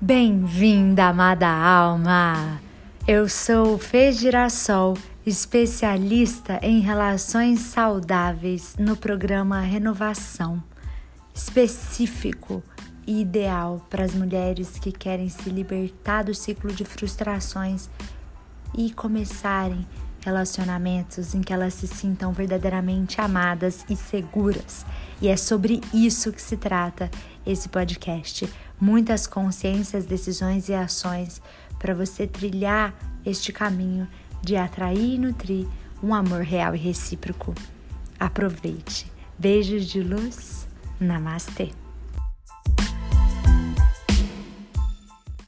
Bem-vinda, amada alma! Eu sou Fê Girassol, especialista em relações saudáveis no programa Renovação, específico e ideal para as mulheres que querem se libertar do ciclo de frustrações e começarem relacionamentos em que elas se sintam verdadeiramente amadas e seguras. E é sobre isso que se trata esse podcast. Muitas consciências, decisões e ações para você trilhar este caminho de atrair e nutrir um amor real e recíproco. Aproveite. Beijos de luz. Namastê.